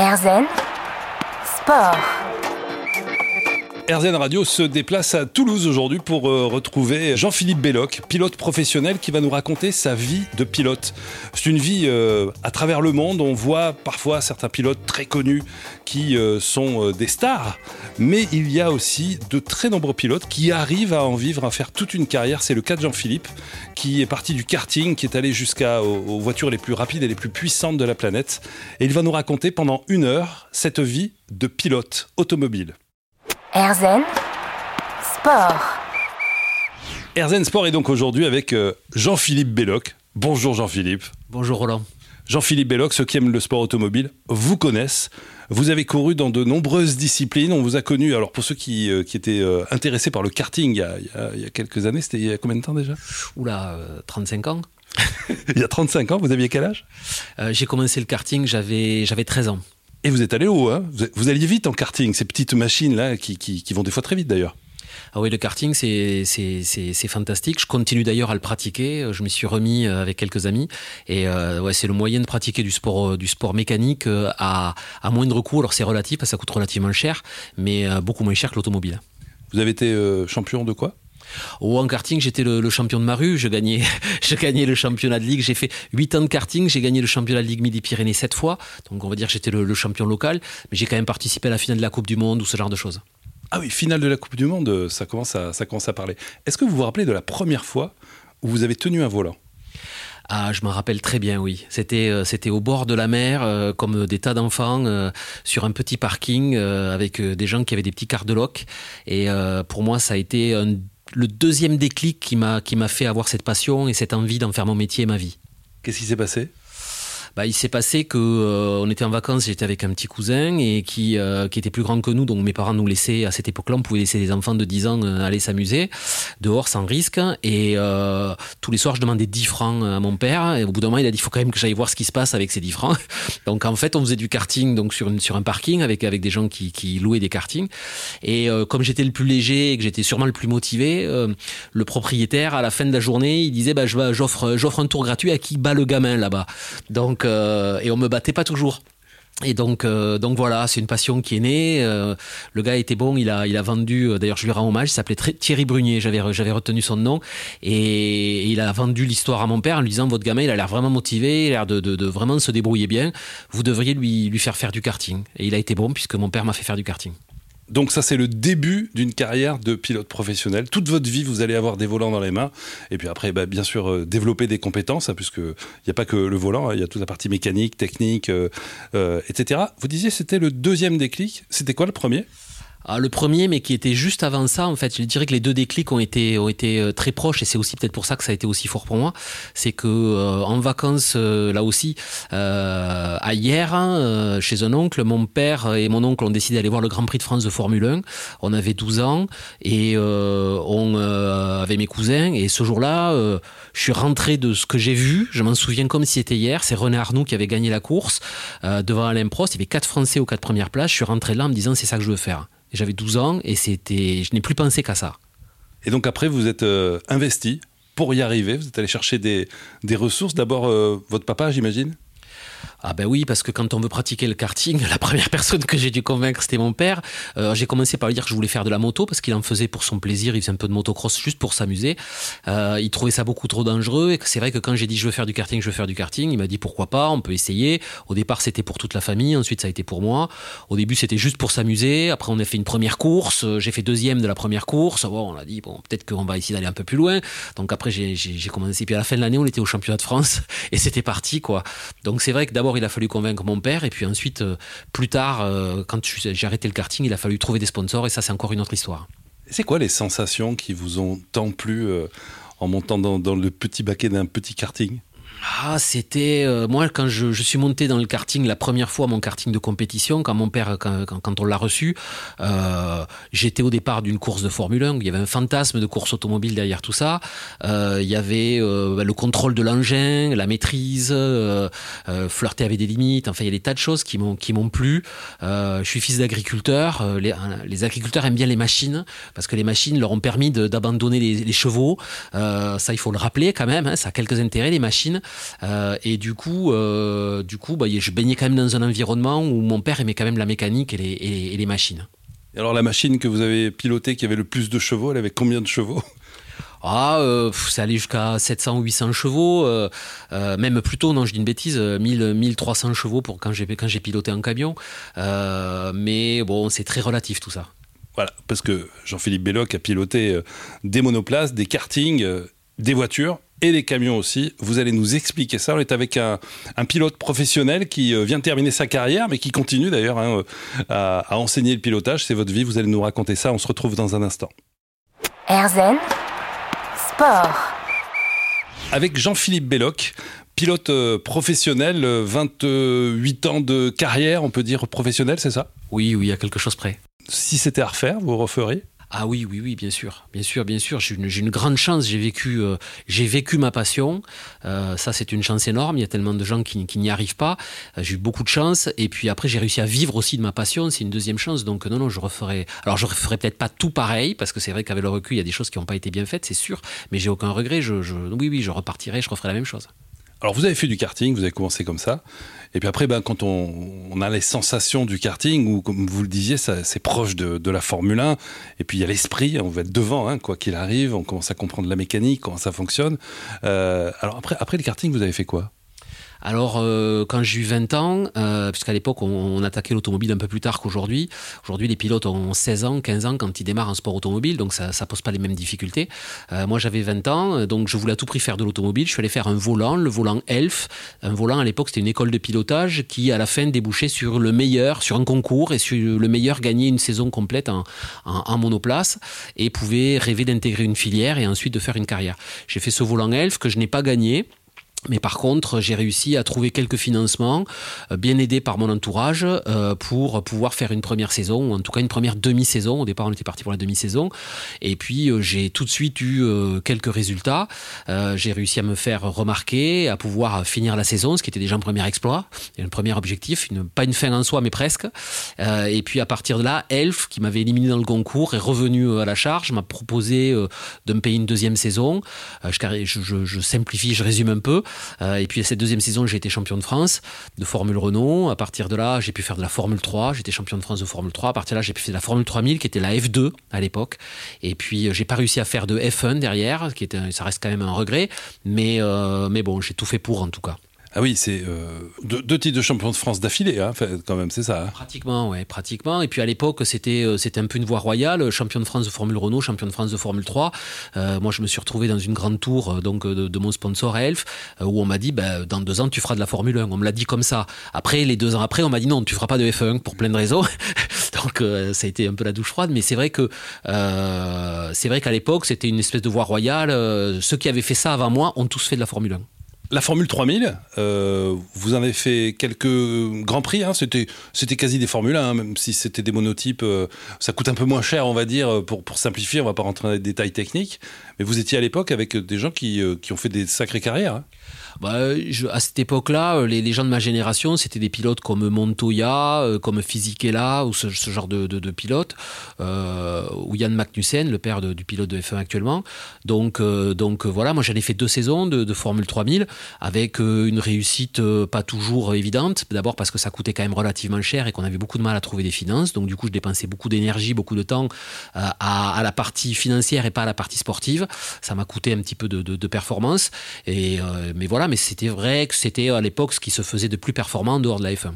Erzen Sport. RZN Radio se déplace à Toulouse aujourd'hui pour euh, retrouver Jean-Philippe Belloc, pilote professionnel qui va nous raconter sa vie de pilote. C'est une vie euh, à travers le monde. On voit parfois certains pilotes très connus qui euh, sont des stars, mais il y a aussi de très nombreux pilotes qui arrivent à en vivre, à faire toute une carrière. C'est le cas de Jean-Philippe qui est parti du karting, qui est allé jusqu'aux voitures les plus rapides et les plus puissantes de la planète. Et il va nous raconter pendant une heure cette vie de pilote automobile. Erzen Sport. Erzen Sport est donc aujourd'hui avec euh, Jean-Philippe Belloc. Bonjour Jean-Philippe. Bonjour Roland. Jean-Philippe Belloc, ceux qui aiment le sport automobile vous connaissent. Vous avez couru dans de nombreuses disciplines. On vous a connu, alors pour ceux qui, euh, étaient euh, intéressés par le karting il y, a, il y a quelques années, c'était il y a combien de temps déjà? Oula, 35 ans. il y a 35 ans, vous aviez quel âge? J'ai commencé le karting, j'avais 13 ans. Et vous êtes allé haut, hein? Vous, alliez vite en karting, ces petites machines-là qui, vont des fois très vite d'ailleurs. Ah oui, le karting, c'est fantastique. Je continue d'ailleurs à le pratiquer. Je me suis remis euh, avec quelques amis. Et euh, ouais, c'est le moyen de pratiquer du sport, euh, du sport mécanique à, à moindre coût. Alors c'est relatif, ça coûte relativement cher, mais beaucoup moins cher que l'automobile. Vous avez été champion de quoi? Au en karting, j'étais le, champion de ma rue. Je gagnais, je gagnais le championnat de ligue. J'ai fait 8 ans de karting. J'ai gagné le championnat de ligue Midi-Pyrénées 7 fois. Donc, on va dire que j'étais le, champion local. Mais j'ai quand même participé à la finale de la Coupe du Monde ou ce genre de choses. Ah oui, finale de la Coupe du Monde, ça commence à, ça commence à parler. Est-ce que vous vous rappelez de la première fois où vous avez tenu un volant? Ah, je m'en rappelle très bien, oui. C'était euh, c'était au bord de la mer, euh, comme des tas d'enfants, euh, sur un petit parking avec des gens qui avaient des petits quarts de loc. Et pour moi, ça a été un le deuxième déclic qui m'a fait avoir cette passion et cette envie d'en faire mon métier et ma vie. Qu'est-ce qui s'est passé? Bah, il s'est passé que euh, on était en vacances, j'étais avec un petit cousin et qui euh, qui était plus grand que nous, donc mes parents nous laissaient à cette époque-là, on pouvait laisser des enfants de 10 ans euh, aller s'amuser dehors sans risque et tous les soirs je demandais 10 francs à mon père et au bout d'un moment il a dit il faut quand même que j'aille voir ce qui se passe avec ces 10 francs. Donc en fait on faisait du karting donc sur une, sur un parking avec avec des gens qui, qui louaient des kartings et comme j'étais le plus léger et que j'étais sûrement le plus motivé, le propriétaire à la fin de la journée il disait bah j'offre j'offre un tour gratuit à qui bat le gamin là-bas. Donc euh, et on me battait pas toujours. Et donc, euh, donc voilà, c'est une passion qui est née. Euh, le gars était bon, il a, il a vendu. D'ailleurs, je lui rends hommage. Il s'appelait Thierry Brunier. J'avais, j'avais retenu son nom et il a vendu l'histoire à mon père en lui disant votre gamin, il a l'air vraiment motivé, il a l'air de, de, de, vraiment se débrouiller bien. Vous devriez lui, lui faire faire du karting. Et il a été bon puisque mon père m'a fait faire du karting. Donc ça, c'est le début d'une carrière de pilote professionnel. Toute votre vie, vous allez avoir des volants dans les mains. Et puis après, bah, bien sûr, euh, développer des compétences, hein, puisqu'il n'y a pas que le volant, hein, il y a toute la partie mécanique, technique, euh, euh, etc. Vous disiez c'était le deuxième déclic. C'était quoi le premier? Ah, le premier, mais qui était juste avant ça, en fait, je dirais que les deux déclics ont été, ont été euh, très proches, et c'est aussi peut-être pour ça que ça a été aussi fort pour moi. C'est que euh, en vacances, euh, là aussi, euh, à hier, hein, chez un oncle, mon père et mon oncle ont décidé d'aller voir le Grand Prix de France de Formule 1. On avait 12 ans, et on avait mes cousins, et ce jour-là, je suis rentré de ce que j'ai vu, je m'en souviens comme si c'était hier, c'est René Arnoux qui avait gagné la course devant Alain Prost, il y avait quatre Français aux quatre premières places, je suis rentré là en me disant c'est ça que je veux faire. J'avais 12 ans et c'était, je n'ai plus pensé qu'à ça. Et donc après, vous êtes euh, investi pour y arriver. Vous êtes allé chercher des, des ressources. D'abord, euh, votre papa, j'imagine? Ah ben oui, parce que quand on veut pratiquer le karting, la première personne que j'ai dû convaincre, c'était mon père. Euh, j'ai commencé par lui dire que je voulais faire de la moto, parce qu'il en faisait pour son plaisir, il faisait un peu de motocross juste pour s'amuser. Euh, il trouvait ça beaucoup trop dangereux, et c'est vrai que quand j'ai dit je veux faire du karting, je veux faire du karting, il m'a dit pourquoi pas, on peut essayer. Au départ, c'était pour toute la famille, ensuite ça a été pour moi. Au début, c'était juste pour s'amuser. Après, on a fait une première course, euh, j'ai fait deuxième de la première course. Bon, on a dit, bon, peut-être qu'on va essayer d'aller un peu plus loin. Donc après, j'ai commencé. Puis à la fin de l'année, on était au championnat de France, et c'était parti, quoi. Donc c'est vrai que d'abord, il a fallu convaincre mon père. Et puis ensuite, euh, plus tard, euh, quand j'ai arrêté le karting, il a fallu trouver des sponsors. Et ça, c'est encore une autre histoire. C'est quoi les sensations qui vous ont tant plu euh, en montant dans le petit baquet d'un petit karting? Ah, c'était euh, moi quand je, je, suis monté dans le karting la première fois, mon karting de compétition, quand mon père, quand, quand, on l'a reçu, euh, j'étais au départ d'une course de Formule 1. il y avait un fantasme de course automobile derrière tout ça. Euh, il y avait euh, bah, le contrôle de l'engin, la maîtrise, euh, euh, flirter avec des limites. Enfin, il y a des tas de choses qui m'ont qui m'ont plu. je suis fils d'agriculteur. Les, les, agriculteurs aiment bien les machines parce que les machines leur ont permis d'abandonner les, les, chevaux. ça, il faut le rappeler quand même. Hein, ça a quelques intérêts les machines. Et du coup, du coup, bah, je baignais quand même dans un environnement où mon père aimait quand même la mécanique et les, et les machines. Et alors la machine que vous avez pilotée qui avait le plus de chevaux, elle avait combien de chevaux? Ah, euh, ça allait jusqu'à 700 ou 800 chevaux, euh, euh, même plus tôt, non, je dis une bêtise, 1000, 1300 chevaux pour quand j'ai, quand j'ai piloté un camion. mais bon, c'est très relatif tout ça. Voilà, parce que Jean-Philippe Belloc a piloté des monoplaces, des kartings, des voitures et des camions aussi. Vous allez nous expliquer ça. On est avec un, pilote professionnel qui vient de terminer sa carrière, mais qui continue d'ailleurs hein, à, à, enseigner le pilotage. C'est votre vie, vous allez nous raconter ça. On se retrouve dans un instant. Erzen avec Jean-Philippe Belloc, pilote euh, professionnel, 28 euh, ans de carrière, on peut dire professionnel, c'est ça? Oui, oui, il y a quelque chose près. Si c'était à refaire, vous referiez? Ah oui, oui, oui, bien sûr, bien sûr, bien sûr. J'ai une, grande chance. J'ai vécu, euh, j'ai vécu ma passion. Euh, ça, c'est une chance énorme. Il y a tellement de gens qui, n'y arrivent pas. Euh, j'ai eu beaucoup de chance. Et puis après, j'ai réussi à vivre aussi de ma passion. C'est une deuxième chance. Donc non, non, je referai. Alors, je referai peut-être pas tout pareil parce que c'est vrai qu'avec le recul, il y a des choses qui n'ont pas été bien faites, c'est sûr. Mais j'ai aucun regret. Je, oui, oui, je repartirai. Je referai la même chose. Alors, vous avez fait du karting. Vous avez commencé comme ça. Et puis après, ben, quand on, a les sensations du karting, ou comme vous le disiez, c'est proche de, la Formule 1, et puis il y a l'esprit, on va être devant, hein, quoi qu'il arrive, on commence à comprendre la mécanique, comment ça fonctionne. Euh, alors après, après le karting, vous avez fait quoi? Alors, euh, quand j'ai eu 20 ans, euh, puisqu'à l'époque, on, attaquait l'automobile un peu plus tard qu'aujourd'hui. Aujourd'hui, les pilotes ont 16 ans, 15 ans quand ils démarrent un sport automobile, donc ça ne pose pas les mêmes difficultés. Euh, moi, j'avais 20 ans, donc je voulais à tout prix faire de l'automobile. Je suis allé faire un volant, le volant ELF. Un volant, à l'époque, c'était une école de pilotage qui, à la fin, débouchait sur le meilleur, sur un concours, et sur le meilleur gagner une saison complète en, en monoplace, et pouvait rêver d'intégrer une filière et ensuite de faire une carrière. J'ai fait ce volant ELF que je n'ai pas gagné. Mais par contre, j'ai réussi à trouver quelques financements, euh, bien aidé par mon entourage, euh, pour pouvoir faire une première saison, ou en tout cas une première demi-saison. Au départ, on était parti pour la demi-saison. Et puis, euh, j'ai tout de suite eu quelques résultats. J'ai réussi à me faire remarquer, à pouvoir finir la saison, ce qui était déjà un premier exploit, un premier objectif, une, pas une fin en soi, mais presque. Et puis, à partir de là, Elf, qui m'avait éliminé dans le concours, est revenu à la charge, m'a proposé de me payer une deuxième saison. Je, je, je simplifie, je résume un peu. Euh, et puis cette deuxième saison, j'ai été champion de France de Formule Renault. À partir de là, j'ai pu faire de la Formule 3. J'étais champion de France de Formule 3. À partir de là, j'ai pu faire de la Formule 3000, qui était la F2 à l'époque. Et puis, euh, j'ai pas réussi à faire de F1 derrière, qui était, ça reste quand même un regret. Mais, euh, mais bon, j'ai tout fait pour en tout cas. Ah oui, c'est euh, deux, titres de champion de France d'affilée, hein, quand même, c'est ça. Hein. Pratiquement, ouais, pratiquement. Et puis à l'époque, c'était euh, c'était un peu une voie royale, champion de France de Formule Renault, champion de France de Formule 3. Euh, moi, je me suis retrouvé dans une grande tour donc de, mon sponsor Elf, où on m'a dit, bah, dans deux ans, tu feras de la Formule 1. On me l'a dit comme ça. Après, les deux ans après, on m'a dit non, tu feras pas de F1 pour plein de raisons. donc ça a été un peu la douche froide, mais c'est vrai que c'est vrai qu'à l'époque, c'était une espèce de voie royale. ceux qui avaient fait ça avant moi ont tous fait de la Formule 1. La Formule 3000, euh, vous en avez fait quelques grands prix. Hein, c'était, c'était quasi des Formules 1, hein, même si c'était des monotypes. Euh, ça coûte un peu moins cher, on va dire, pour, pour simplifier. On va pas rentrer dans les détails techniques. Mais vous étiez à l'époque avec des gens qui, euh, qui ont fait des sacrées carrières. Hein. Bah, à cette époque-là, euh, les, gens de ma génération, c'était des pilotes comme Montoya, euh, comme Fisichella, ou ce, genre de, pilotes, euh, ou Yann Magnussen, le père du pilote de F1 actuellement. Donc, donc voilà, moi j'en ai fait deux saisons de, Formule 3000 avec une réussite pas toujours évidente. D'abord parce que ça coûtait quand même relativement cher et qu'on avait beaucoup de mal à trouver des finances. Donc du coup, je dépensais beaucoup d'énergie, beaucoup de temps à, à, la partie financière et pas à la partie sportive. Ça m'a coûté un petit peu de, de performance. Et, mais voilà, mais c'était vrai que c'était à l'époque ce qui se faisait de plus performant dehors de la F1.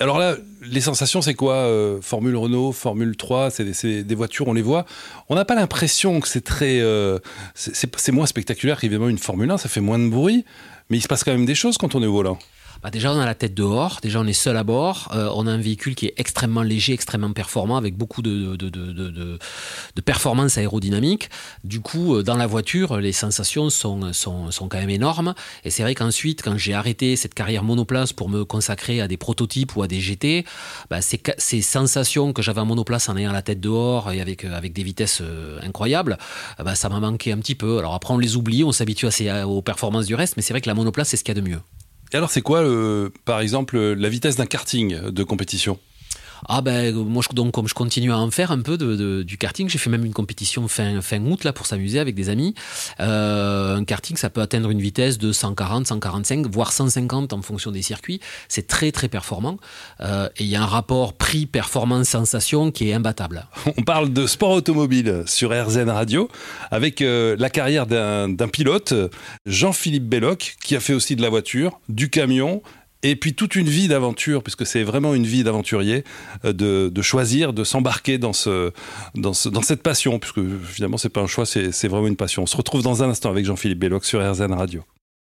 Alors là, les sensations, c'est quoi euh, Formule Renault, Formule 3, c'est des, voitures, on les voit. On n'a pas l'impression que c'est très. Euh, c'est moins spectaculaire qu'évidemment une Formule 1, ça fait moins de bruit, mais il se passe quand même des choses quand on est au volant. Bah, déjà on a la tête dehors, déjà on est seul à bord, euh, on a un véhicule qui est extrêmement léger, extrêmement performant, avec beaucoup de, de, de, de aérodynamique. Du coup, euh, dans la voiture, les sensations sont, sont, sont quand même énormes. Et c'est vrai qu'ensuite, quand j'ai arrêté cette carrière monoplace pour me consacrer à des prototypes ou à des GT, bah, ces, ces sensations que j'avais en monoplace en ayant la tête dehors et avec, euh, avec des vitesses incroyables, bah, ça m'a manqué un petit peu. Alors après, on les oublie, on s'habitue aux performances du reste, mais c'est vrai que la monoplace, c'est ce qu'il y a de mieux. Et alors, c'est quoi, par exemple, la vitesse d'un karting de compétition? Ah ben moi je, donc comme je continue à en faire un peu de, du karting, j'ai fait même une compétition fin fin août là pour s'amuser avec des amis. Euh, un karting ça peut atteindre une vitesse de 140, 145, voire 150 en fonction des circuits. C'est très très performant euh, et il y a un rapport prix performance sensation qui est imbattable. On parle de sport automobile sur RZN Radio avec euh, la carrière d'un pilote Jean-Philippe Belloc qui a fait aussi de la voiture, du camion et puis toute une vie d'aventure, puisque c'est vraiment une vie d'aventurier, euh, de, choisir, de s'embarquer dans, ce, dans, dans cette passion, puisque finalement c'est pas un choix, c'est vraiment une passion. On se retrouve dans un instant avec Jean-Philippe Belloc sur RZN Radio.